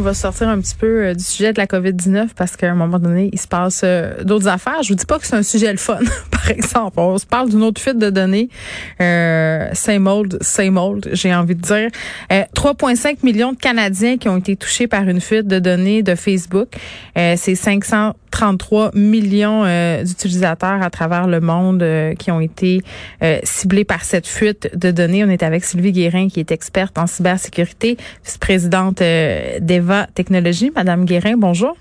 On va sortir un petit peu euh, du sujet de la COVID-19 parce qu'à un moment donné, il se passe euh, d'autres affaires. Je vous dis pas que c'est un sujet le fun, par exemple. On se parle d'une autre fuite de données. Euh, same old, same old, j'ai envie de dire. 3,5 millions de Canadiens qui ont été touchés par une fuite de données de Facebook. c'est 533 millions d'utilisateurs à travers le monde qui ont été ciblés par cette fuite de données. On est avec Sylvie Guérin, qui est experte en cybersécurité, vice-présidente d'Eva Technologie. Madame Guérin, bonjour.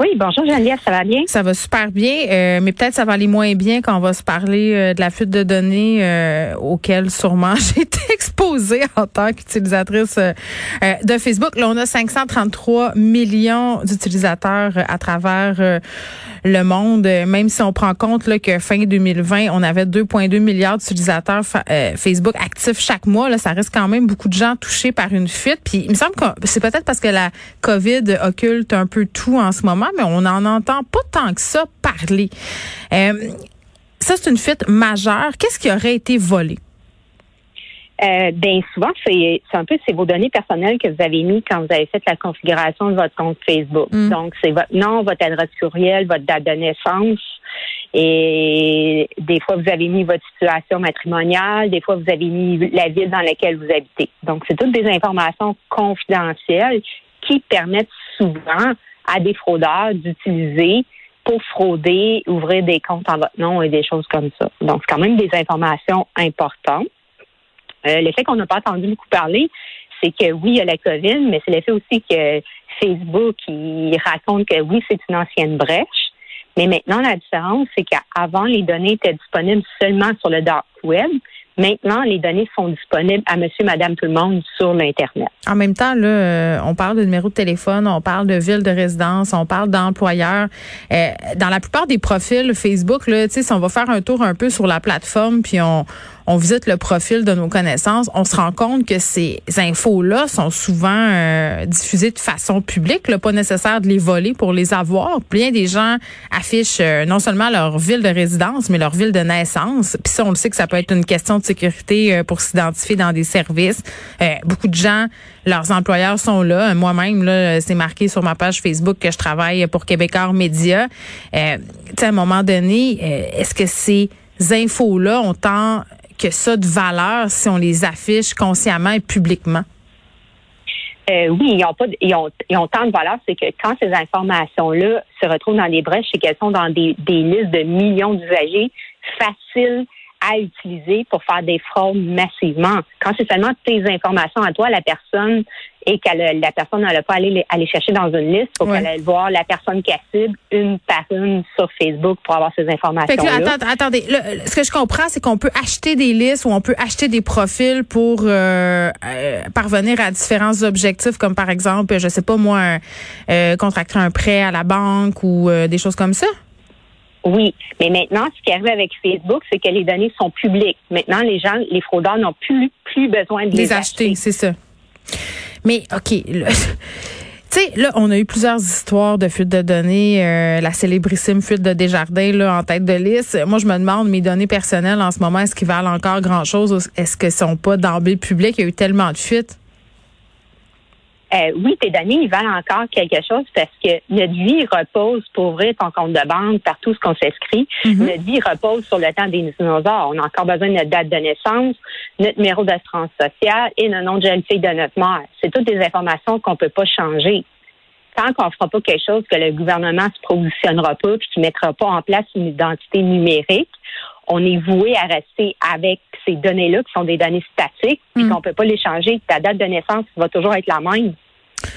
Oui, bonjour Geneviève, ça va bien? Ça va super bien, euh, mais peut-être ça va aller moins bien quand on va se parler euh, de la fuite de données euh, auxquelles sûrement j'ai été exposée en tant qu'utilisatrice de Facebook. Là, on a 533 millions d'utilisateurs à travers le monde, même si on prend compte là, que fin 2020, on avait 2,2 milliards d'utilisateurs Facebook actifs chaque mois. Là, ça reste quand même beaucoup de gens touchés par une fuite. Puis il me semble que c'est peut-être parce que la COVID occulte un peu tout en ce moment mais on n'en entend pas tant que ça parler. Euh, ça, c'est une fuite majeure. Qu'est-ce qui aurait été volé? Euh, bien souvent, c'est un peu c'est vos données personnelles que vous avez mis quand vous avez fait la configuration de votre compte Facebook. Mm. Donc, c'est votre nom, votre adresse courriel, votre date de naissance. Et des fois, vous avez mis votre situation matrimoniale, des fois, vous avez mis la ville dans laquelle vous habitez. Donc, c'est toutes des informations confidentielles qui permettent souvent à des fraudeurs d'utiliser pour frauder, ouvrir des comptes en votre nom et des choses comme ça. Donc, c'est quand même des informations importantes. Euh, le qu'on n'a pas entendu beaucoup parler, c'est que oui, il y a la COVID, mais c'est le fait aussi que Facebook, il raconte que oui, c'est une ancienne brèche. Mais maintenant, la différence, c'est qu'avant, les données étaient disponibles seulement sur le dark web. Maintenant, les données sont disponibles à monsieur, madame, tout le monde sur l'Internet. En même temps, là, euh, on parle de numéro de téléphone, on parle de ville de résidence, on parle d'employeur. Euh, dans la plupart des profils Facebook, là, si on va faire un tour un peu sur la plateforme, puis on, on visite le profil de nos connaissances, on se rend compte que ces infos-là sont souvent euh, diffusées de façon publique, là, pas nécessaire de les voler pour les avoir. Bien des gens affichent euh, non seulement leur ville de résidence, mais leur ville de naissance. Puis ça, on le sait que ça peut être une question de sécurité euh, pour s'identifier dans des services. beaucoup de gens, leurs employeurs sont là. Moi-même, c'est marqué sur ma page Facebook que je travaille pour Québécois Média. Euh, à un moment donné, est-ce que ces infos-là ont tant que ça de valeur si on les affiche consciemment et publiquement? Euh, oui, ils ont pas, ils ont, ils ont tant de valeur, c'est que quand ces informations-là se retrouvent dans des brèches, c'est qu'elles sont dans des, des listes de millions d'usagers faciles à utiliser pour faire des fraudes massivement. Quand c'est seulement tes informations à toi, la personne, et que la personne n'allait pas aller, aller chercher dans une liste, pour qu'elle aille voir la personne qui a cible une par une sur Facebook pour avoir ces informations. -là. attendez, ce que je comprends, c'est qu'on peut acheter des listes ou on peut acheter des profils pour euh, euh, parvenir à différents objectifs, comme par exemple, je sais pas moi, euh, contracter un prêt à la banque ou euh, des choses comme ça? Oui, mais maintenant, ce qui arrive avec Facebook, c'est que les données sont publiques. Maintenant, les gens, les fraudeurs n'ont plus plus besoin de les, les acheter. C'est ça. Mais OK, Tu sais, là, on a eu plusieurs histoires de fuite de données, euh, la célébrissime fuite de Desjardins là, en tête de liste. Moi, je me demande, mes données personnelles en ce moment, est-ce qu'ils valent encore grand-chose? Est-ce que sont pas d'emblée publiques? Il y a eu tellement de fuites. Euh, oui, tes données, ils valent encore quelque chose parce que notre vie repose pour ouvrir ton compte de banque par tout ce qu'on s'inscrit. Mm-hmm. Notre vie repose sur le temps des dinosaures. On a encore besoin de notre date de naissance, notre numéro d'assurance sociale et le nom de jeune fille de notre mère. C'est toutes des informations qu'on peut pas changer. Tant qu'on fera pas quelque chose que le gouvernement se positionnera pas puis qui mettra pas en place une identité numérique, on est voué à rester avec ces données-là qui sont des données statiques et mm. qu'on peut pas les changer. Ta date de naissance va toujours être la même.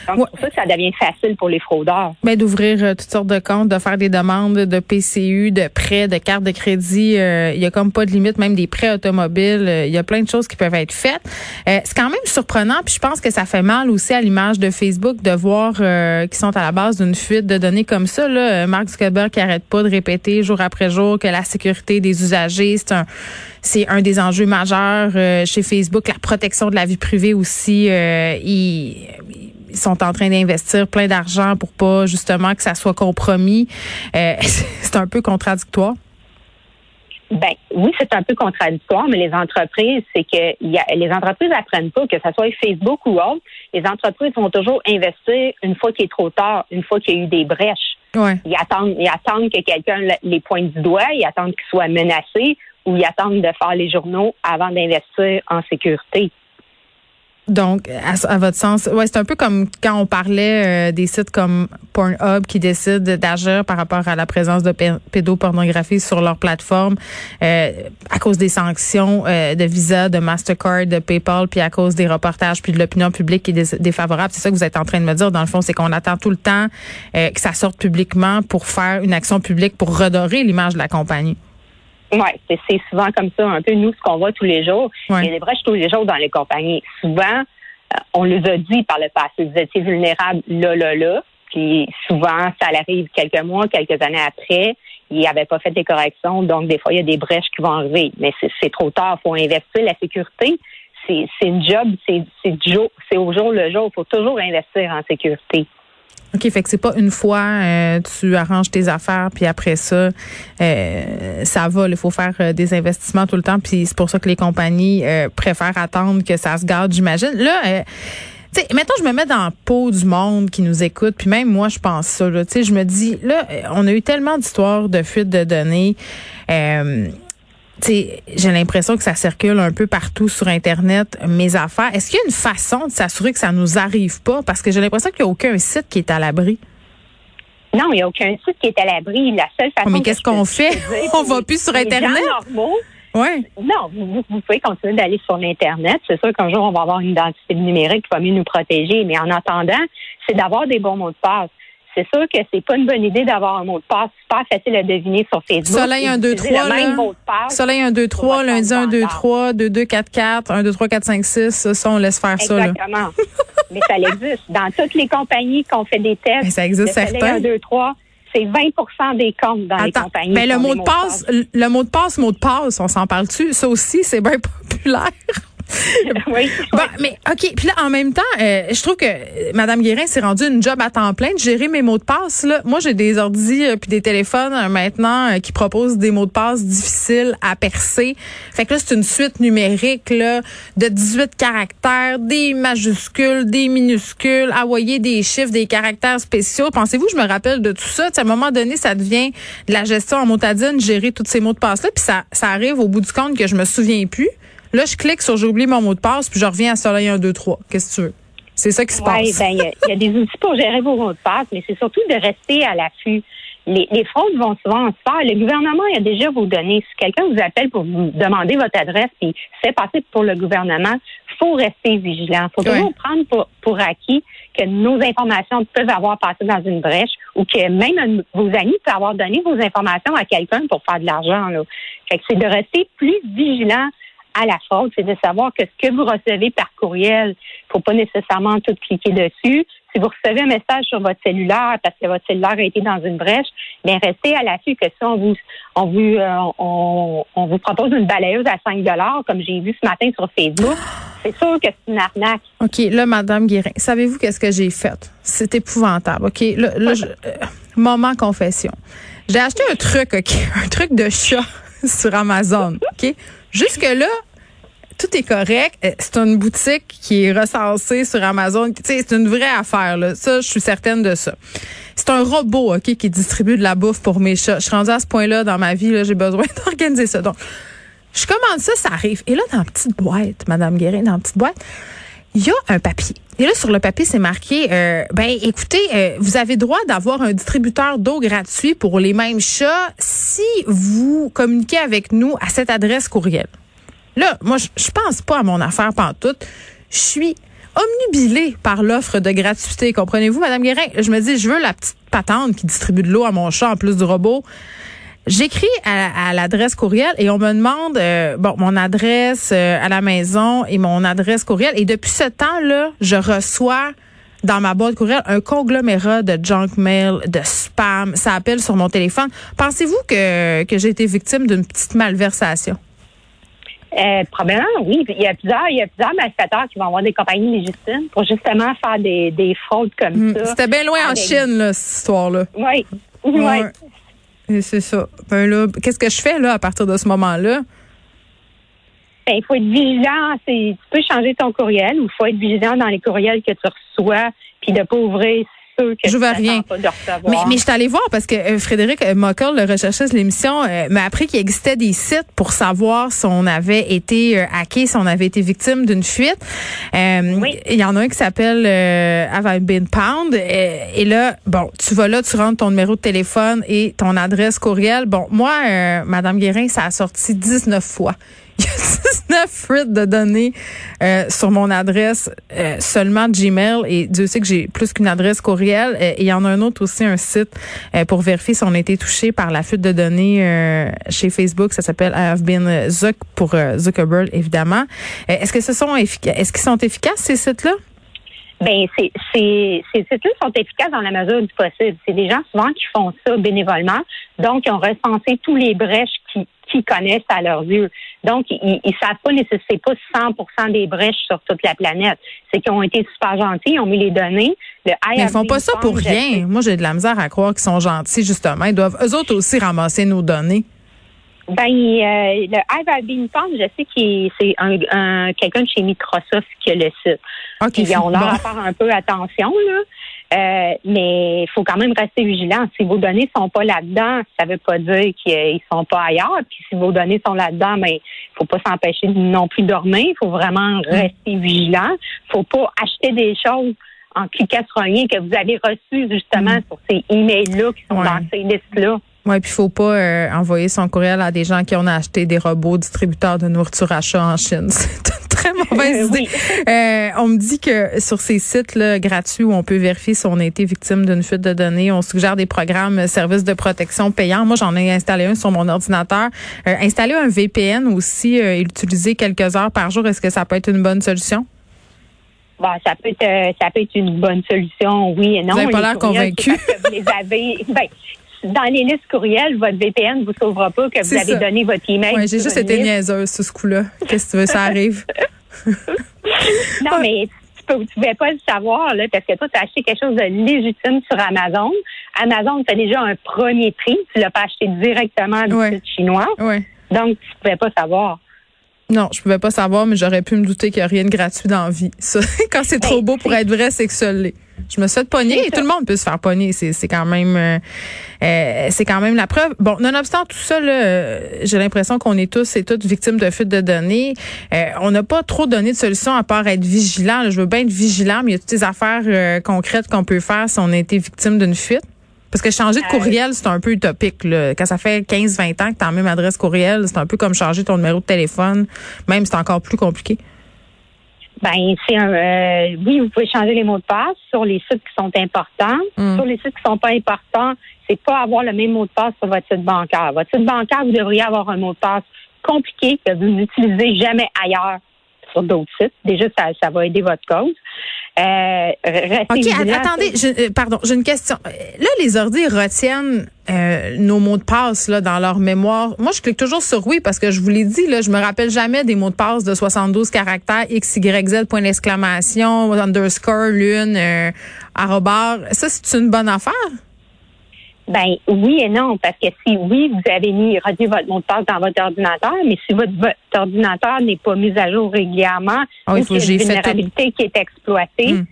Donc, pour ça ça devient facile pour les fraudeurs. Ben, d'ouvrir euh, toutes sortes de comptes, de faire des demandes de PCU, de prêts, de cartes de crédit. Euh, il y a comme pas de limite, même des prêts automobiles. Euh, il y a plein de choses qui peuvent être faites. c'est quand même surprenant, puis je pense que ça fait mal aussi à l'image de Facebook de voir qu'ils sont à la base d'une fuite de données comme ça. Là. Mark Zuckerberg qui arrête pas de répéter jour après jour que la sécurité des usagers, c'est un c'est un des enjeux majeurs chez Facebook. La protection de la vie privée aussi. il, ils sont en train d'investir plein d'argent pour pas justement que ça soit compromis. Euh, c'est un peu contradictoire. Ben oui, c'est un peu contradictoire, mais les entreprises, c'est que y a, les entreprises apprennent pas, que ce soit Facebook ou autre, les entreprises vont toujours investir une fois qu'il est trop tard, une fois qu'il y a eu des brèches. Ouais. Ils attendent, ils attendent que quelqu'un les pointe du doigt, ils attendent qu'ils soient menacés ou ils attendent de faire les journaux avant d'investir en sécurité. Donc, à, votre sens, ouais, c'est un peu comme quand on parlait euh, des sites comme Pornhub qui décident d'agir par rapport à la présence de pédopornographie sur leur plateforme euh, à cause des sanctions euh, de Visa, de Mastercard, de PayPal, puis à cause des reportages puis de l'opinion publique qui est défavorable. C'est ça que vous êtes en train de me dire dans le fond, c'est qu'on attend tout le temps que ça sorte publiquement pour faire une action publique pour redorer l'image de la compagnie. Oui, c'est souvent comme ça, un peu nous, ce qu'on voit tous les jours. Il y a des brèches tous les jours dans les compagnies. Souvent, euh, on les a dit par le passé, vous étiez vulnérable là, là, là. Puis souvent, ça arrive quelques mois, quelques années après. Ils n'avaient pas fait des corrections, donc des fois, il y a des brèches qui vont arriver. Mais c'est trop tard, il faut investir. La sécurité, c'est une job, c'est au jour le jour. Il faut toujours investir en sécurité. OK, fait que c'est pas une fois euh, tu arranges tes affaires puis après ça euh, ça va, il faut faire euh, des investissements tout le temps puis c'est pour ça que les compagnies préfèrent attendre que ça se garde, j'imagine. Là tu sais, mettons, je me mets dans le peau du monde qui nous écoute, puis même moi, je pense ça. Tu sais, je me dis, là, on a eu tellement d'histoires de fuite de données j'ai l'impression que ça circule un peu partout sur Internet, mes affaires. Est-ce qu'il y a une façon de s'assurer que ça nous arrive pas? Parce que j'ai l'impression qu'il n'y a aucun site qui est à l'abri. Non, il n'y a aucun site qui est à l'abri. La seule façon. mais qu'est-ce qu'on fait? On va plus sur Internet? Ouais. Non, vous, vous, pouvez continuer d'aller sur l'Internet. C'est sûr qu'un jour, on va avoir une identité numérique qui va mieux nous protéger. Mais en attendant, c'est d'avoir des bons mots de passe c'est sûr que c'est pas une bonne idée d'avoir un mot de passe super facile à deviner sur Facebook. Soleil 1, 2, 3. Là. Soleil 1, 2, 3, lundi 1, 2, 3, 2, 2, 4, 4, 1, 2, 3, 4, 5, 6. Ça, on laisse faire ça. Exactement. Mais ça existe. Dans toutes les compagnies qu'on fait des tests. Mais ça existe Soleil 1, 2, 3, c'est 20% des comptes dans les compagnies. Mais le mot de passe, le mot de passe, mot de passe, on s'en parle-tu? Ça aussi, c'est bien populaire. oui. mais OK. Puis là, en même temps, euh, je trouve que euh, Mme Guérin s'est rendue une job à temps plein de gérer mes mots de passe. Là. Moi, j'ai des ordis euh, puis des téléphones maintenant qui proposent des mots de passe difficiles à percer. Fait que là, c'est une suite numérique là, de 18 caractères, des majuscules, des minuscules, envoyer des chiffres, des caractères spéciaux. Pensez-vous je me rappelle de tout ça? à un moment donné, ça devient de la gestion en motadine, gérer tous ces mots de passe-là. Puis ça, ça arrive au bout du compte que je me souviens plus. Là, je clique sur j'ai oublié mon mot de passe, puis je reviens à Soleil 1, 2, 3. Qu'est-ce que tu veux? C'est ça qui se passe. Ben, il y, a des outils pour gérer vos mots de passe, mais c'est surtout de rester à l'affût. Les, les, fraudes vont souvent se faire. Le gouvernement a déjà vos données. Si quelqu'un vous appelle pour vous demander votre adresse puis fait passer pour le gouvernement, faut rester vigilant. faut toujours prendre pour, pour, acquis que nos informations peuvent avoir passé dans une brèche ou que même vos amis peuvent avoir donné vos informations à quelqu'un pour faire de l'argent. Fait que c'est de rester plus vigilant à la faute, c'est de savoir que ce que vous recevez par courriel, faut pas nécessairement tout cliquer dessus. Si vous recevez un message sur votre cellulaire parce que votre cellulaire a été dans une brèche, bien restez à l'affût que si on vous on vous euh, on, propose une balayeuse à 5 dollars comme j'ai vu ce matin sur Facebook, c'est sûr que c'est une arnaque. OK, là madame Guérin, savez-vous qu'est-ce que j'ai fait? C'est épouvantable. OK, là, euh, moment confession. J'ai acheté un truc, OK, un truc de chat sur Amazon, OK? Jusque-là, tout est correct. Euh, c'est une boutique qui est recensée sur Amazon. C'est une vraie affaire. Là. Ça, je suis certaine de ça. C'est un robot ok, qui distribue de la bouffe pour mes chats. Je suis rendue à ce point-là dans ma vie. J'ai besoin d'organiser ça. Donc, je commande ça, ça arrive. Et là, dans la petite boîte, Madame Guérin, dans la petite boîte, il y a un papier. Et là, sur le papier, c'est marqué, euh, ben écoutez, euh, vous avez droit d'avoir un distributeur d'eau gratuit pour les mêmes chats si vous communiquez avec nous à cette adresse courriel. Là, moi, je, pense pas à mon affaire pantoute. Je suis omnubilée par l'offre de gratuité. Comprenez-vous, Madame Guérin? Je me dis, je veux la petite patente qui distribue de l'eau à mon chat en plus du robot. J'écris à, l'adresse courriel et on me demande euh, bon mon adresse euh, à la maison et mon adresse courriel et depuis ce temps-là, je reçois dans ma boîte courriel un conglomérat de junk mail, de spam, ça appelle sur mon téléphone. Pensez-vous que que j'ai été victime d'une petite malversation? Euh, probablement, oui. Il y a plusieurs, il y a plusieurs malfaiteurs qui vont avoir des compagnies légitimes pour justement faire des, des fraudes comme hmm. ça. C'était bien loin en Chine, là, cette histoire-là. Oui. Oui. C'est ça. Ben là, qu'est-ce que je fais là à partir de ce moment-là? Ben, il faut être vigilant. Tu peux changer ton courriel ou il faut être vigilant dans les courriels que tu reçois, puis de pas ouvrir je veux rien. mais, mais je suis allée voir parce que euh, Frédéric euh, Mockel, le recherchiste de l'émission, euh, m'a appris qu'il existait des sites pour savoir si on avait été hacké, si on avait été victime d'une fuite. oui. Il y en a un qui s'appelle Have I Been Pound? et là, bon, tu vas là, tu rentres ton numéro de téléphone et ton adresse courriel. Bon, moi, Madame Guérin, ça a sorti 19 fois. Il y a 19 fuites de données euh, sur mon adresse euh, seulement Gmail et Dieu sait que j'ai plus qu'une adresse courriel. Euh, et il y en a un autre aussi, un site pour vérifier si on a été touché par la fuite de données chez Facebook. Ça s'appelle I have been Zuck pour Zuckerberg, évidemment. est-ce que ce sont? Est-ce qu'ils sont efficaces, ces sites-là? Ben, c'est, ces sites-là sont efficaces dans la mesure du possible. C'est des gens souvent qui font ça bénévolement, donc ils ont recensé tous les brèches qui qui connaissent à leurs yeux. Donc, ils ne savent pas nécessairement pas 100% des brèches sur toute la planète. C'est qu'ils ont été super gentils, ils ont mis les données. Le Mais ils font pas ça pour rien. Moi, j'ai de la misère à croire qu'ils sont gentils, justement. Ils doivent, eux autres aussi, ramasser nos données. Ben, euh, le I've Been je sais que c'est un, quelqu'un de chez Microsoft qui a le site. Okay, Ils ont l'air à faire un peu attention, là. Euh, mais il faut quand même rester vigilant. Si vos données sont pas là-dedans, ça veut pas dire qu'ils sont pas ailleurs. Puis si vos données sont là-dedans, mais ben, faut pas s'empêcher non plus de dormir. Il faut vraiment mm. rester vigilant. faut pas acheter des choses en cliquant sur un lien que vous avez reçu justement mm. sur ces emails-là qui sont dans ces listes-là. Oui, puis il faut pas euh, envoyer son courriel à des gens qui ont acheté des robots distributeurs de nourriture à chat en Chine. C'est une très mauvaise idée. Euh, on me dit que sur ces sites là, gratuits où on peut vérifier si on a été victime d'une fuite de données, on suggère des programmes euh, services de protection payants. Moi, j'en ai installé un sur mon ordinateur. installer un VPN aussi et l'utiliser quelques heures par jour, est-ce que ça peut être une bonne solution? Bon, ça peut être ça peut être une bonne solution, oui et non. Vous n'avez pas l'air convaincu. vous les avez. Ben, dans les listes courrielles, votre VPN ne vous sauvera pas que vous avez donné votre email. Oui, j'ai juste été niaiseuse sur ce coup-là. Qu'est-ce que tu veux, ça arrive? non, mais tu ne pouvais pas le savoir, là, parce que toi, tu as acheté quelque chose de légitime sur Amazon. Amazon, tu as déjà un premier prix. Tu l'as pas acheté directement du site chinois. Donc, tu ne pouvais pas savoir. Non, je pouvais pas savoir, mais j'aurais pu me douter qu'il n'y a rien de gratuit dans la vie. Ça, quand c'est trop ben, beau pour être vrai, c'est que ça l'est. Je me suis fait pogner et tout le monde peut se faire pogner. C'est quand même euh, euh, c'est quand même la preuve. Bon, nonobstant tout ça, euh, j'ai l'impression qu'on est tous et toutes victimes de fuite de données. on n'a pas trop donné de solution à part être vigilant. je veux bien être vigilant, mais il y a toutes ces affaires concrètes qu'on peut faire si on a été victime d'une fuite? Parce que changer de courriel, c'est un peu utopique. Là. Quand ça fait 15-20 ans que tu as la même adresse courriel, c'est un peu comme changer ton numéro de téléphone. Même, c'est encore plus compliqué. Ben, c'est un, euh, oui, vous pouvez changer les mots de passe sur les sites qui sont importants. Mm. Sur les sites qui sont pas importants, c'est pas avoir le même mot de passe sur votre site bancaire. Votre site bancaire, vous devriez avoir un mot de passe compliqué que vous n'utilisez jamais ailleurs sur d'autres sites. Déjà, ça, ça va aider votre cause. Euh, OK, attendez, euh, pardon, j'ai une question. Là, les ordi retiennent euh, nos mots de passe là dans leur mémoire. Moi, je clique toujours sur oui parce que je vous l'ai dit là, je me rappelle jamais des mots de passe de 72 caractères x y z point d'exclamation underscore lune euh, Ça, c'est une bonne affaire? Ben oui et non, parce que si oui, vous avez mis votre mot de passe dans votre ordinateur, mais si votre, ordinateur n'est pas mis à jour régulièrement, oh, il faut une vulnérabilité qui est exploitée, hmm.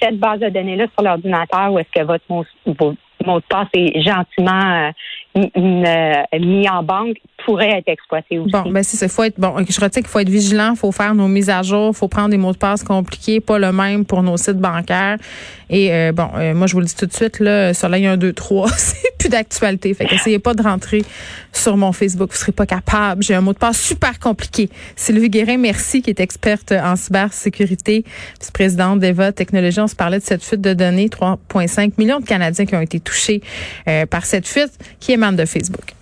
cette base de données-là sur l'ordinateur où est-ce que votre mot, mot de passe est gentiment euh, euh, mis en banque pourrait être exploité aussi. Bon, ben c'est. Faut être bon. Je retiens qu'il faut être vigilant, faut faire nos mises à jour, faut prendre des mots de passe compliqués, pas le même pour nos sites bancaires. Et euh, bon, moi je vous le dis tout de suite là, la 1, 2, 3, c'est plus d'actualité. Fait qu'essayez pas de rentrer sur mon Facebook, vous serez pas capable. J'ai un mot de passe super compliqué. Sylvie Guérin, merci, qui est experte en cybersécurité, vice-présidente d'Eva Technologies. On se parlait de cette fuite de données, 3,5 millions de Canadiens qui ont été touchés euh, par cette fuite qui émane de Facebook.